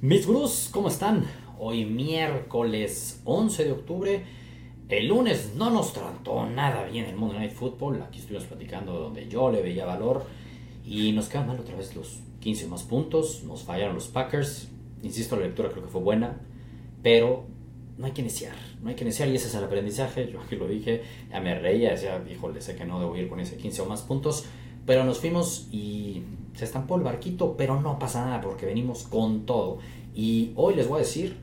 Mis gurús, ¿cómo están? Hoy miércoles 11 de octubre. El lunes no nos trató nada bien el Monday Night Football. Aquí estuvimos platicando donde yo le veía valor. Y nos quedan mal otra vez los 15 más puntos. Nos fallaron los Packers. Insisto, la lectura creo que fue buena. Pero no hay que iniciar. No hay que iniciar y ese es el aprendizaje. Yo aquí lo dije. Ya me reía. Decía, híjole, sé que no debo ir con ese 15 o más puntos. Pero nos fuimos y se estampó el barquito, pero no pasa nada porque venimos con todo. Y hoy les voy a decir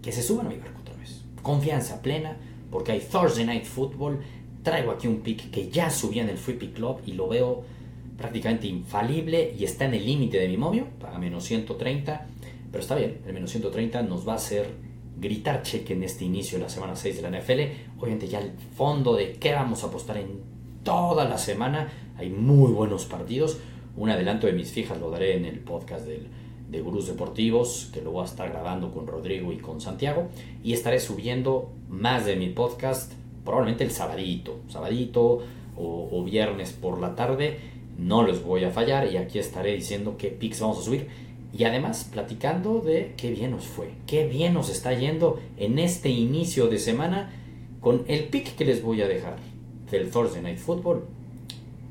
que se suban a mi barco otra vez. Confianza plena, porque hay Thursday Night Football. Traigo aquí un pick que ya subí en el Free Pick Club y lo veo prácticamente infalible y está en el límite de mi momio, para menos 130. Pero está bien, el menos 130 nos va a hacer gritar cheque en este inicio de la semana 6 de la NFL. Obviamente ya el fondo de qué vamos a apostar en toda la semana. Hay muy buenos partidos. Un adelanto de mis fijas lo daré en el podcast del, de Gurús Deportivos, que lo voy a estar grabando con Rodrigo y con Santiago. Y estaré subiendo más de mi podcast, probablemente el sabadito, sabadito o, viernes por la tarde. No les voy a fallar y aquí estaré diciendo qué picks vamos a subir. Y además platicando de qué bien nos fue, qué bien nos está yendo en este inicio de semana con el pick que les voy a dejar del Thursday Night Football.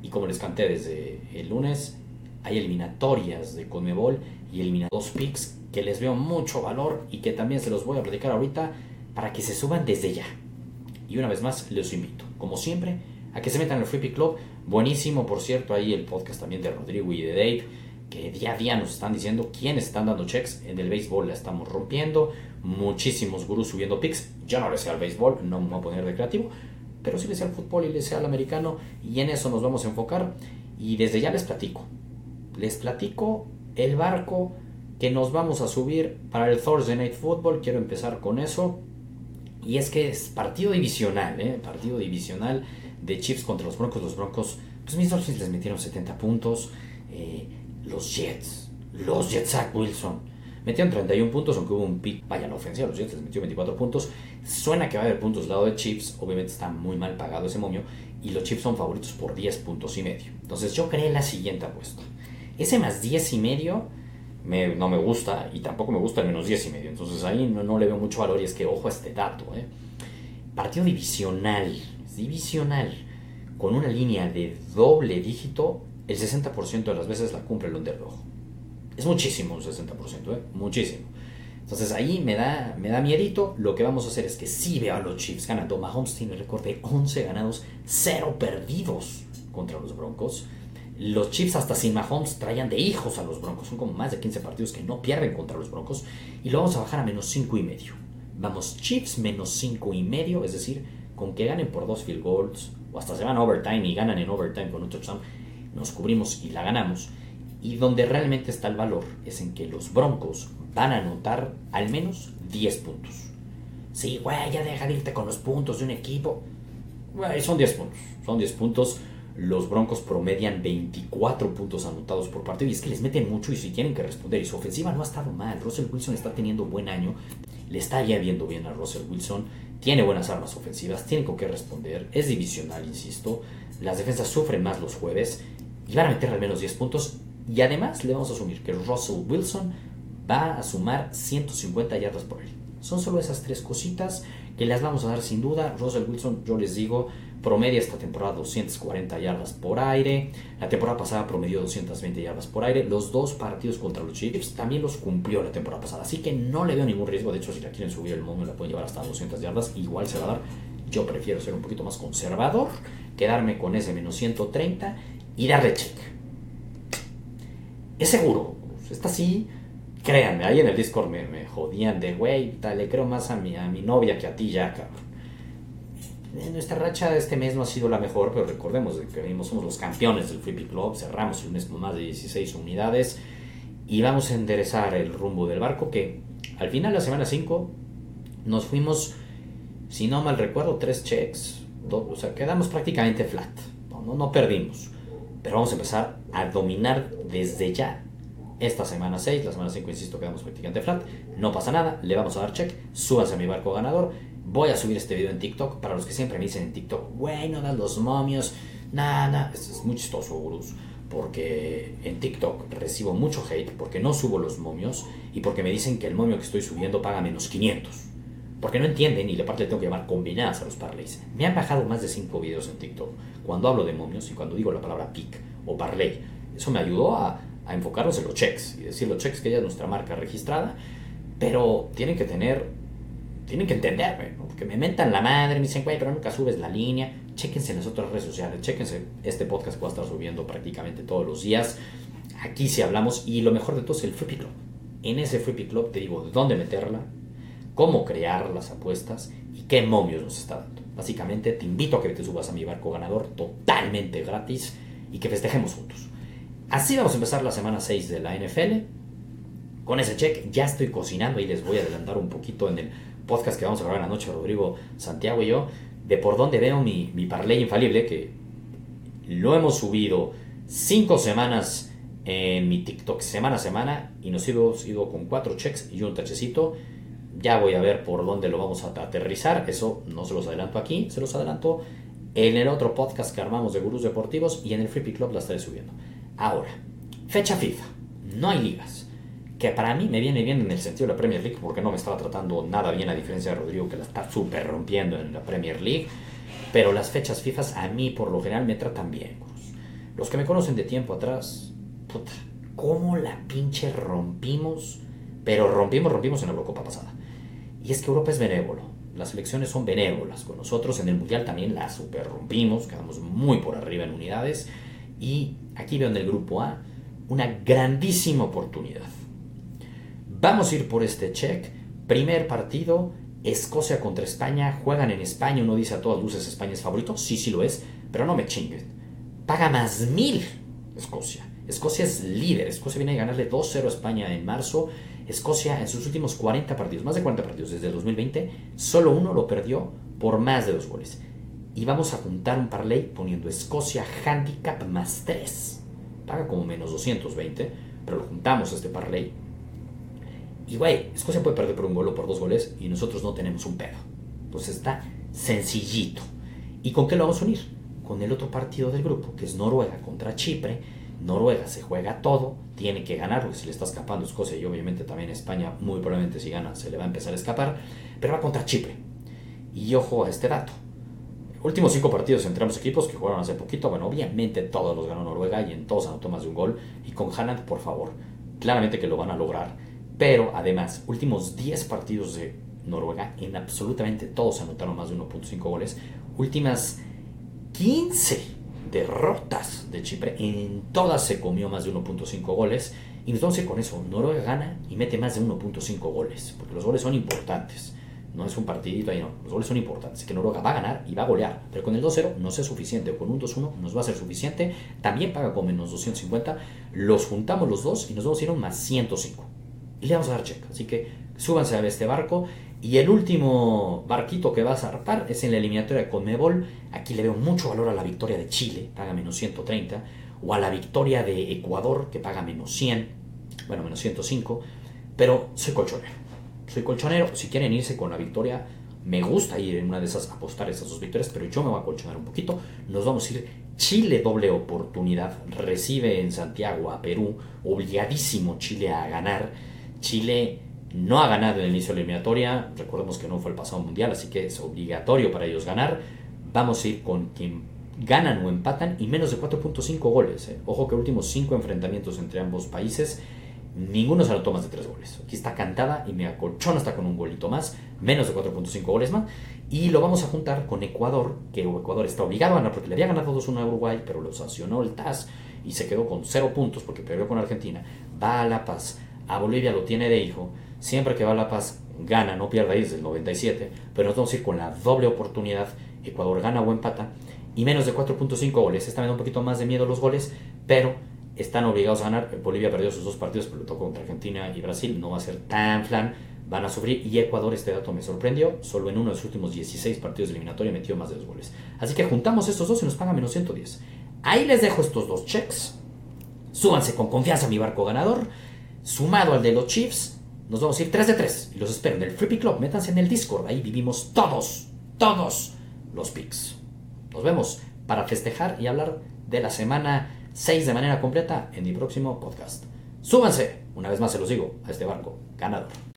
Como les canté desde el lunes, hay eliminatorias de Conmebol y elimina dos picks que les veo mucho valor y que también se los voy a platicar ahorita para que se suban desde ya. Y una vez más, les invito, como siempre, a que se metan el Free Pick Club. Buenísimo, por cierto, ahí el podcast también de Rodrigo y de Dave, que día a día nos están diciendo quiénes están dando checks. En el béisbol la estamos rompiendo. Muchísimos gurús subiendo picks. Yo no le sé al béisbol, no me voy a poner de creativo, pero sí le sé al fútbol y le sé al americano. Y en eso nos vamos a enfocar. Y desde ya les platico. Les platico el barco que nos vamos a subir para el Thursday Night Football. Quiero empezar con eso. Y es que es partido divisional, ¿eh? Partido divisional de Chiefs contra los Broncos. Los Broncos, pues mis Dolphins les metieron 70 puntos. Eh, los Jets, los Jets, Zach Wilson, metieron 31 puntos, aunque hubo un pick. Vaya, la ofensiva, los Jets les metió 24 puntos. Suena que va a haber puntos del lado de Chiefs. Obviamente está muy mal pagado ese momio. Y los Chiefs son favoritos por 10 puntos y medio. Entonces yo creé la siguiente apuesta. Ese más 10 y medio me, no me gusta y tampoco me gusta el menos 10 y medio. Entonces ahí no, no le veo mucho valor y es que ojo a este dato. ¿eh? Partido divisional, divisional, con una línea de doble dígito, el 60% de las veces la cumple el underdog. Es muchísimo un 60%, ¿eh? muchísimo. Entonces ahí me da, me da miedito. Lo que vamos a hacer es que si veo a los Chiefs ganando. Mahomes tiene el récord de 11 ganados, 0 perdidos contra los Broncos. Los Chiefs hasta sin Mahomes traían de hijos a los Broncos. Son como más de 15 partidos que no pierden contra los Broncos. Y lo vamos a bajar a menos 5 y medio. Vamos, Chiefs menos 5 y medio. Es decir, con que ganen por dos field goals. O hasta se van a overtime y ganan en overtime con un touchdown. Nos cubrimos y la ganamos. Y donde realmente está el valor es en que los Broncos van a anotar al menos 10 puntos. Sí, güey, ya deja de irte con los puntos de un equipo. Son 10 puntos. Son 10 puntos los Broncos promedian 24 puntos anotados por partido y es que les meten mucho y si tienen que responder y su ofensiva no ha estado mal, Russell Wilson está teniendo buen año, le está ya viendo bien a Russell Wilson, tiene buenas armas ofensivas, tiene con qué responder, es divisional, insisto, las defensas sufren más los jueves y van a meter al menos 10 puntos y además le vamos a asumir que Russell Wilson va a sumar 150 yardas por él. Son solo esas tres cositas que las vamos a dar sin duda. Russell Wilson, yo les digo, promedia esta temporada 240 yardas por aire. La temporada pasada promedió 220 yardas por aire. Los dos partidos contra los Chiefs también los cumplió la temporada pasada. Así que no le veo ningún riesgo. De hecho, si la quieren subir el mundo, la pueden llevar hasta 200 yardas. Igual se va a dar. Yo prefiero ser un poquito más conservador, quedarme con ese menos 130 y darle check. Es seguro. Está así. Créanme, ahí en el Discord me, jodían de, güey, le creo más a mi, a mi novia que a ti ya, cabrón nuestra racha de este mes no ha sido la mejor, pero recordemos que somos los campeones del Flippy Club, cerramos el mes con más de 16 unidades y vamos a enderezar el rumbo del barco que al final de la semana 5 nos fuimos, si no mal recuerdo, tres checks, o sea, quedamos prácticamente flat, no, no, perdimos, pero vamos a empezar a dominar desde ya esta semana 6, la semana 5, insisto, quedamos prácticamente flat, no pasa nada, le vamos a dar check, súbanse a mi barco ganador Voy a subir este video en TikTok para los que siempre me dicen en TikTok, güey, no das los momios, nada, nada. Es, muy chistoso, gurús. porque en TikTok recibo mucho hate porque no subo los momios y porque me dicen que el momio que estoy subiendo paga menos 500. Porque no entienden y la parte tengo que llamar combinadas a los parlays. Me han bajado más de 5 videos en TikTok cuando hablo de momios y cuando digo la palabra pick o parlay. Eso me ayudó a, a enfocarnos en los checks y decir los checks que ya es nuestra marca registrada, pero tienen que tener, tienen que entenderme, porque me mentan la madre, me dicen, güey, pero nunca subes la línea. Chéquense en las otras redes sociales, chéquense este podcast que voy a estar subiendo prácticamente todos los días. Aquí sí hablamos y lo mejor de todo es el Free Club. En ese Free Club te digo dónde meterla, cómo crear las apuestas y qué momios nos está dando. Básicamente te invito a que te subas a mi barco ganador totalmente gratis y que festejemos juntos. Así vamos a empezar la semana 6 de la NFL. Con ese check ya estoy cocinando y les voy a adelantar un poquito en el podcast que vamos a grabar en la noche, Rodrigo, Santiago y yo, de por dónde veo mi, mi parlay infalible, que lo hemos subido 5 semanas en mi TikTok semana a semana y nos hemos ido con 4 checks y un tachecito ya voy a ver por dónde lo vamos a aterrizar. Eso no se los adelanto aquí, se los adelanto en el otro podcast que armamos de Gurús Deportivos y en el Free Club la estaré subiendo. Ahora, fecha FIFA. No hay ligas. Que para mí me viene bien en el sentido de la Premier League porque no me estaba tratando nada bien a diferencia de Rodrigo que la está súper rompiendo en la Premier League. Pero las fechas FIFA a mí por lo general me tratan bien. Los que me conocen de tiempo atrás, puta, ¿cómo la pinche rompimos? Pero rompimos, rompimos en la Eurocopa pasada. Y es que Europa es benévolo. Las elecciones son benévolas. Con nosotros en el Mundial también la super rompimos. Quedamos muy por arriba en unidades. Y aquí veo en el grupo A una grandísima oportunidad. Vamos a ir por este check. Primer partido, Escocia contra España. Juegan en España. Uno dice a todas luces España es favorito. Sí, sí lo es. Pero no me chinguen. Paga más mil Escocia. Escocia es líder. Escocia viene a ganarle 2-0 a España en marzo. Escocia en sus últimos 40 partidos, más de 40 partidos desde el 2020, solo uno lo perdió por más de dos goles. Y vamos a juntar un parlay poniendo Escocia Handicap más 3. Paga como menos 220, pero lo juntamos este parlay. Y güey, Escocia puede perder por un gol o por dos goles y nosotros no tenemos un pedo. Entonces está sencillito. ¿Y con qué lo vamos a unir? Con el otro partido del grupo, que es Noruega contra Chipre Noruega se juega todo, tiene que ganar, porque se le está escapando Escocia y obviamente también España, muy probablemente si gana se le va a empezar a escapar, pero va contra Chipre. Y ojo a este dato. Últimos cinco partidos entre ambos equipos que jugaron hace poquito, bueno, obviamente todos los ganó Noruega y en todos anotó más de un gol. Y con Haaland, por favor, claramente que lo van a lograr. Pero además, últimos 10 partidos de Noruega, en absolutamente todos anotaron más de 1.5 goles. Últimas 15 derrotas de Chipre, en todas se comió más de 1.5 goles. Y entonces con eso, Noruega gana y mete más de 1.5 goles, porque los goles son importantes. No es un partidito ahí, no. Los goles son importantes. Que Noruega va a ganar y va a golear. Pero con el 2-0 no es suficiente. O con un 2-1 nos va a ser suficiente. También paga con menos 250. Los juntamos los dos y nos vamos a ir a un más 105. Y le vamos a dar check. Así que súbanse a este barco y el último barquito que va a zarpar es en la eliminatoria de Conmebol. Aquí le veo mucho valor a la victoria de Chile, paga menos 130, o a la victoria de Ecuador, que paga menos 100, bueno, menos 105, pero soy colchonero. Soy colchonero, si quieren irse con la victoria, me gusta ir en una de esas, apostar esas dos victorias, pero yo me voy a colchonar un poquito. Nos vamos a ir Chile doble oportunidad, recibe en Santiago a Perú, obligadísimo Chile a ganar. Chile no ha ganado en el inicio de la eliminatoria, recordemos que no fue el pasado mundial, así que es obligatorio para ellos ganar. Vamos a ir con quien ganan o empatan y menos de 4.5 goles. Eh. Ojo que últimos 5 enfrentamientos entre ambos países, ninguno se anotó más de 3 goles. Aquí está cantada y me acolchona hasta con un golito más, menos de 4.5 goles más. Y lo vamos a juntar con Ecuador, que Ecuador está obligado a ganar porque le había ganado 2-1 a Uruguay, pero lo sancionó el TAS y se quedó con 0 puntos porque perdió con Argentina. Va a La Paz, a Bolivia lo tiene de hijo Siempre que va La Paz gana, no pierda ahí desde el 97, pero nos vamos a ir con la doble oportunidad. Ecuador gana o empata y menos de 4.5 goles. Esta me da un poquito más de miedo los goles, pero están obligados a ganar. Bolivia perdió sus dos partidos, pero lo tocó contra Argentina y Brasil. No va a ser tan flan. Van a sufrir. Y Ecuador, este dato me sorprendió. Solo en uno de sus últimos 16 partidos de eliminatoria metió más de dos goles. Así que juntamos estos dos y nos paga menos 110. Ahí les dejo estos dos checks. Súbanse con confianza a mi barco ganador. Sumado al de los Chiefs nos vamos a ir 3 de 3 y los espero en el Flippy Club. Métanse en el Discord, ahí vivimos todos, todos los picks. Nos vemos para festejar y hablar de la semana 6 de manera completa en mi próximo podcast. Súbanse, una vez más se los digo, a este barco ganador.